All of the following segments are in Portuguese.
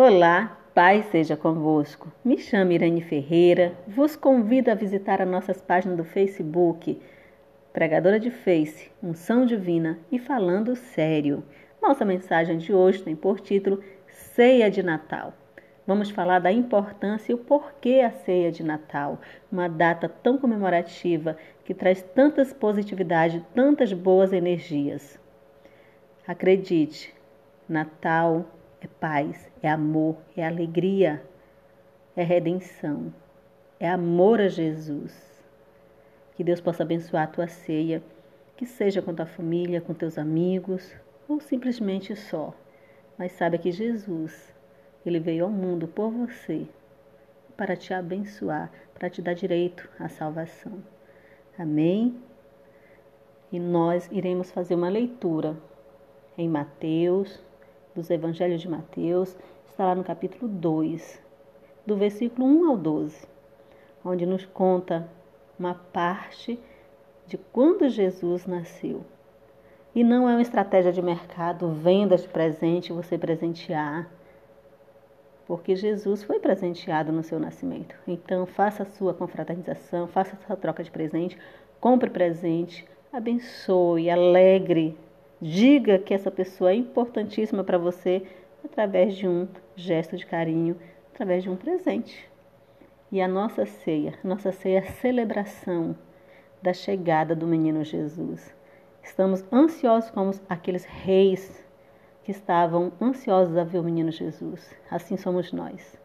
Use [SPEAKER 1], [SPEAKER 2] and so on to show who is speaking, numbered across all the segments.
[SPEAKER 1] Olá, paz seja convosco. Me chamo Irene Ferreira. Vos convido a visitar as nossas páginas do Facebook, Pregadora de Face, Unção Divina e Falando Sério. Nossa mensagem de hoje tem por título Ceia de Natal. Vamos falar da importância e o porquê a ceia de Natal, uma data tão comemorativa que traz tantas positividades, tantas boas energias. Acredite, Natal é paz, é amor, é alegria, é redenção, é amor a Jesus. Que Deus possa abençoar a tua ceia, que seja com tua família, com teus amigos ou simplesmente só. Mas saiba que Jesus, ele veio ao mundo por você para te abençoar, para te dar direito à salvação. Amém? E nós iremos fazer uma leitura em Mateus, dos Evangelhos de Mateus, está lá no capítulo 2, do versículo 1 ao 12, onde nos conta uma parte de quando Jesus nasceu. E não é uma estratégia de mercado, venda de presente, você presentear, porque Jesus foi presenteado no seu nascimento. Então, faça a sua confraternização, faça a sua troca de presente, compre presente, abençoe, alegre Diga que essa pessoa é importantíssima para você através de um gesto de carinho, através de um presente. E a nossa ceia, nossa ceia é a celebração da chegada do menino Jesus. Estamos ansiosos como aqueles reis que estavam ansiosos a ver o menino Jesus. Assim somos nós.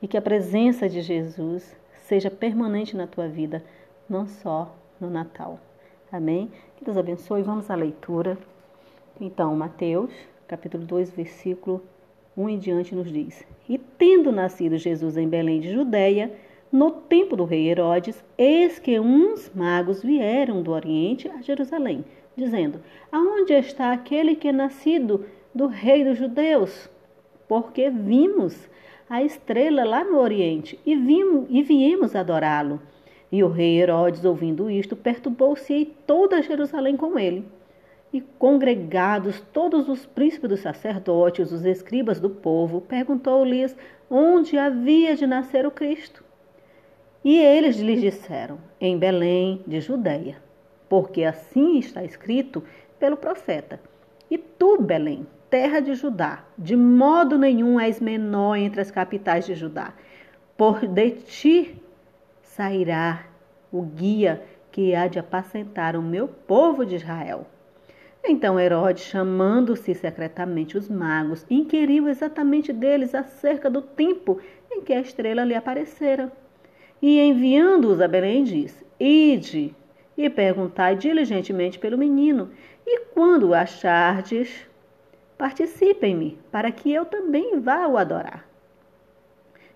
[SPEAKER 1] E que a presença de Jesus seja permanente na tua vida, não só no Natal. Amém? Que Deus abençoe. Vamos à leitura. Então, Mateus, capítulo 2, versículo 1 em diante, nos diz: E tendo nascido Jesus em Belém de Judéia, no tempo do rei Herodes, eis que uns magos vieram do Oriente a Jerusalém, dizendo: Aonde está aquele que é nascido do rei dos judeus? Porque vimos a estrela lá no Oriente e, vimos, e viemos adorá-lo. E o rei Herodes, ouvindo isto, perturbou-se e toda Jerusalém com ele e congregados todos os príncipes dos sacerdotes, os escribas do povo, perguntou-lhes onde havia de nascer o Cristo. E eles lhes disseram: Em Belém de Judéia, porque assim está escrito pelo profeta. E tu, Belém, terra de Judá, de modo nenhum és menor entre as capitais de Judá, por de ti sairá o guia que há de apacentar o meu povo de Israel. Então Herodes, chamando-se secretamente os magos, inquiriu exatamente deles acerca do tempo em que a estrela lhe aparecera. E enviando-os a Belém, disse: Ide e perguntai diligentemente pelo menino, e quando o achardes, participem-me, para que eu também vá o adorar.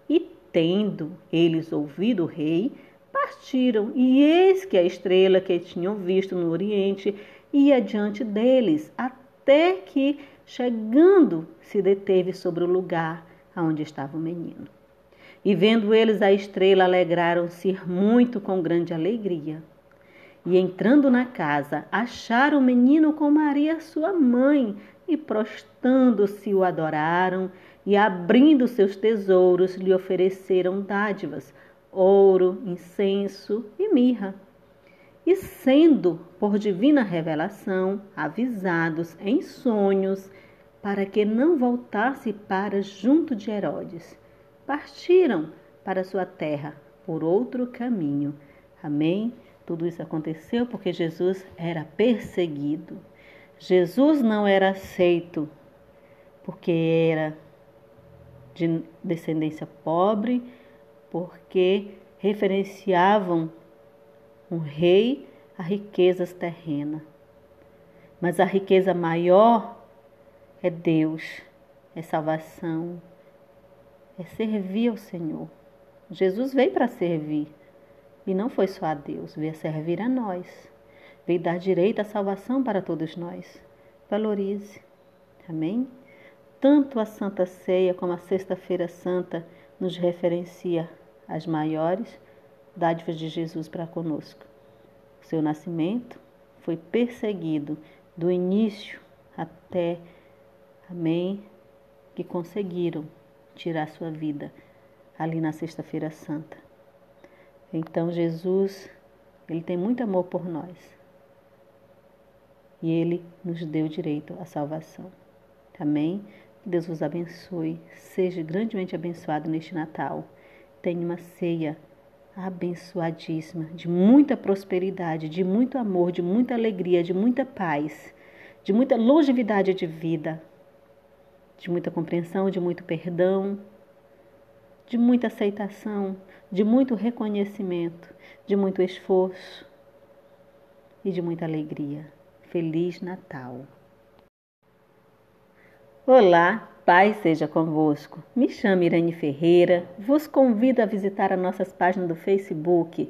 [SPEAKER 1] E tendo eles ouvido o rei, partiram, e eis que a estrela que tinham visto no oriente ia diante deles, até que, chegando, se deteve sobre o lugar onde estava o menino. E vendo eles a estrela, alegraram-se muito com grande alegria. E entrando na casa, acharam o menino com Maria, sua mãe, e prostando-se o adoraram, e abrindo seus tesouros, lhe ofereceram dádivas, ouro, incenso e mirra e sendo por divina revelação avisados em sonhos para que não voltasse para junto de Herodes, partiram para sua terra por outro caminho. Amém? Tudo isso aconteceu porque Jesus era perseguido. Jesus não era aceito porque era de descendência pobre, porque referenciavam um rei a riquezas terrenas. Mas a riqueza maior é Deus, é salvação, é servir ao Senhor. Jesus veio para servir e não foi só a Deus, veio a servir a nós, veio dar direito à salvação para todos nós. Valorize. Amém? Tanto a Santa Ceia como a Sexta-feira Santa nos referencia às maiores dádivas de Jesus para conosco. Seu nascimento foi perseguido do início até, amém, que conseguiram tirar sua vida ali na Sexta-feira Santa. Então Jesus, ele tem muito amor por nós. E ele nos deu direito à salvação. Amém? Que Deus vos abençoe. Seja grandemente abençoado neste Natal. Tenha uma ceia abençoadíssima, de muita prosperidade, de muito amor, de muita alegria, de muita paz, de muita longevidade de vida, de muita compreensão, de muito perdão, de muita aceitação, de muito reconhecimento, de muito esforço e de muita alegria. Feliz Natal! Olá, Pai seja convosco. Me chamo Irene Ferreira. Vos convido a visitar as nossas páginas do Facebook,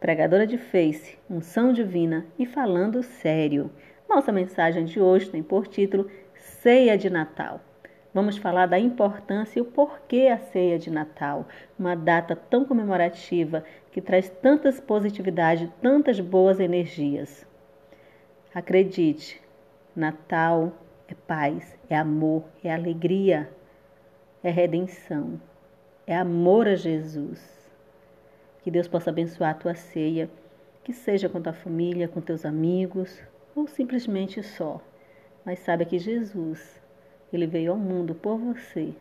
[SPEAKER 1] Pregadora de Face, Unção Divina e Falando Sério. Nossa mensagem de hoje tem por título Ceia de Natal. Vamos falar da importância e o porquê a ceia de Natal, uma data tão comemorativa que traz tantas positividade, tantas boas energias. Acredite, Natal é paz, é amor, é alegria, é redenção, é amor a Jesus. Que Deus possa abençoar a tua ceia, que seja com tua família, com teus amigos ou simplesmente só. Mas saiba que Jesus, ele veio ao mundo por você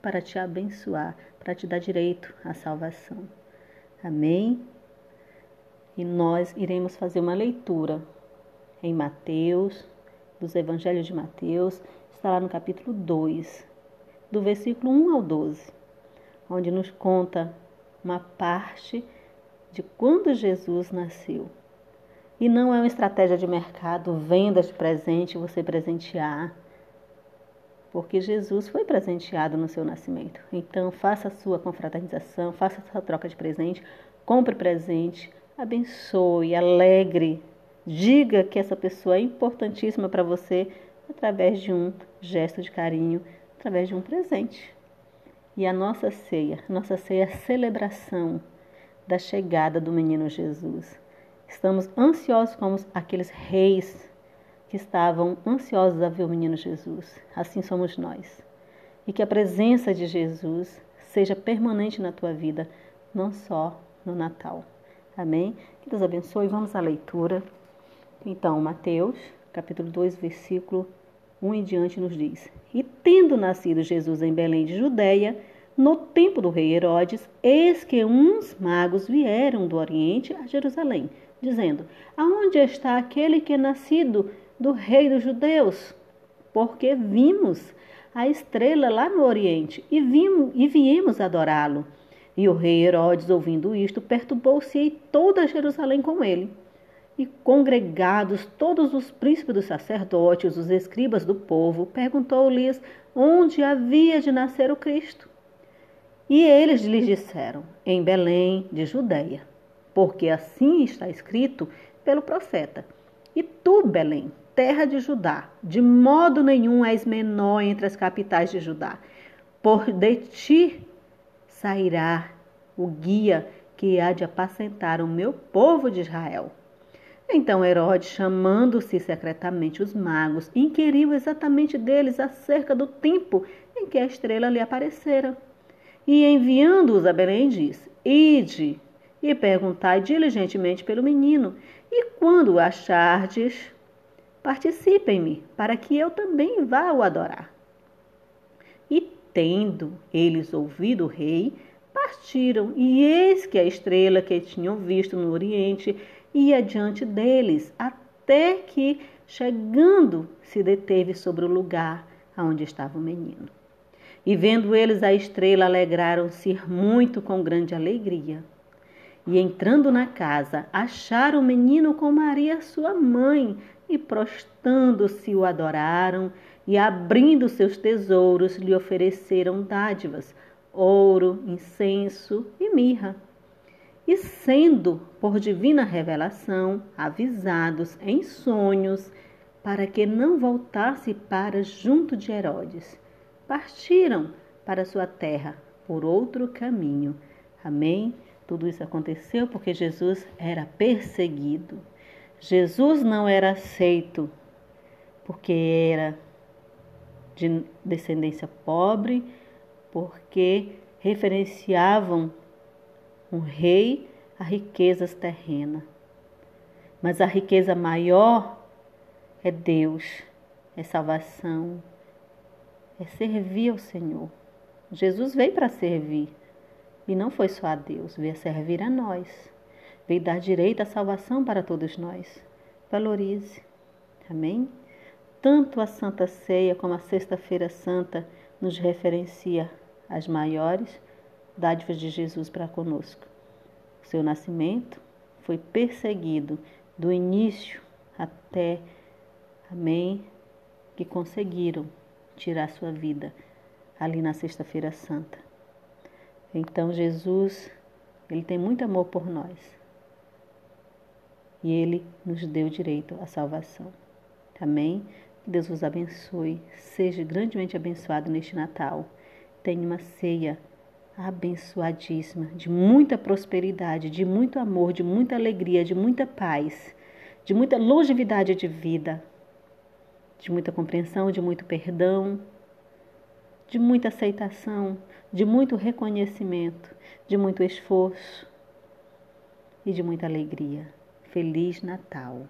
[SPEAKER 1] para te abençoar, para te dar direito à salvação. Amém? E nós iremos fazer uma leitura em Mateus dos Evangelhos de Mateus está lá no capítulo 2, do versículo 1 ao 12, onde nos conta uma parte de quando Jesus nasceu. E não é uma estratégia de mercado, vendas de presente, você presentear, porque Jesus foi presenteado no seu nascimento. Então, faça a sua confraternização, faça a sua troca de presente, compre presente, abençoe, alegre Diga que essa pessoa é importantíssima para você através de um gesto de carinho, através de um presente. E a nossa ceia, nossa ceia é a celebração da chegada do menino Jesus. Estamos ansiosos como aqueles reis que estavam ansiosos a ver o menino Jesus. Assim somos nós. E que a presença de Jesus seja permanente na tua vida, não só no Natal. Amém? Que Deus abençoe. Vamos à leitura. Então, Mateus, capítulo 2, versículo 1 em diante, nos diz: E tendo nascido Jesus em Belém de Judéia, no tempo do rei Herodes, eis que uns magos vieram do Oriente a Jerusalém, dizendo: Aonde está aquele que é nascido do rei dos judeus? Porque vimos a estrela lá no Oriente e, vimos, e viemos adorá-lo. E o rei Herodes, ouvindo isto, perturbou-se e toda Jerusalém com ele e congregados todos os príncipes dos sacerdotes, os escribas do povo, perguntou-lhes onde havia de nascer o Cristo. E eles lhes disseram: Em Belém de Judeia, porque assim está escrito pelo profeta. E tu, Belém, terra de Judá, de modo nenhum és menor entre as capitais de Judá, por de ti sairá o guia que há de apacentar o meu povo de Israel. Então Herodes, chamando-se secretamente os magos, inquiriu exatamente deles acerca do tempo em que a estrela lhe aparecera. E enviando-os a Belém, diz: Ide e perguntai diligentemente pelo menino, e quando o achardes, participem-me, para que eu também vá o adorar. E tendo eles ouvido o rei, partiram, e eis que a estrela que tinham visto no oriente ia diante deles, até que, chegando, se deteve sobre o lugar onde estava o menino. E vendo eles a estrela, alegraram-se muito com grande alegria. E entrando na casa, acharam o menino com Maria, sua mãe, e prostando-se o adoraram, e abrindo seus tesouros, lhe ofereceram dádivas, ouro, incenso e mirra e sendo, por divina revelação, avisados em sonhos, para que não voltasse para junto de Herodes, partiram para sua terra por outro caminho. Amém? Tudo isso aconteceu porque Jesus era perseguido. Jesus não era aceito porque era de descendência pobre, porque referenciavam um rei a riquezas terrenas. Mas a riqueza maior é Deus, é salvação, é servir ao Senhor. Jesus veio para servir e não foi só a Deus, veio a servir a nós, veio dar direito à salvação para todos nós. Valorize. Amém? Tanto a Santa Ceia como a Sexta-feira Santa nos referencia as maiores dádivas de Jesus para conosco. Seu nascimento foi perseguido do início até, amém, que conseguiram tirar sua vida ali na Sexta-feira Santa. Então Jesus, ele tem muito amor por nós. E ele nos deu direito à salvação. Amém? Que Deus vos abençoe. Seja grandemente abençoado neste Natal. Tenha uma ceia abençoadíssima, de muita prosperidade, de muito amor, de muita alegria, de muita paz, de muita longevidade de vida, de muita compreensão, de muito perdão, de muita aceitação, de muito reconhecimento, de muito esforço e de muita alegria. Feliz Natal!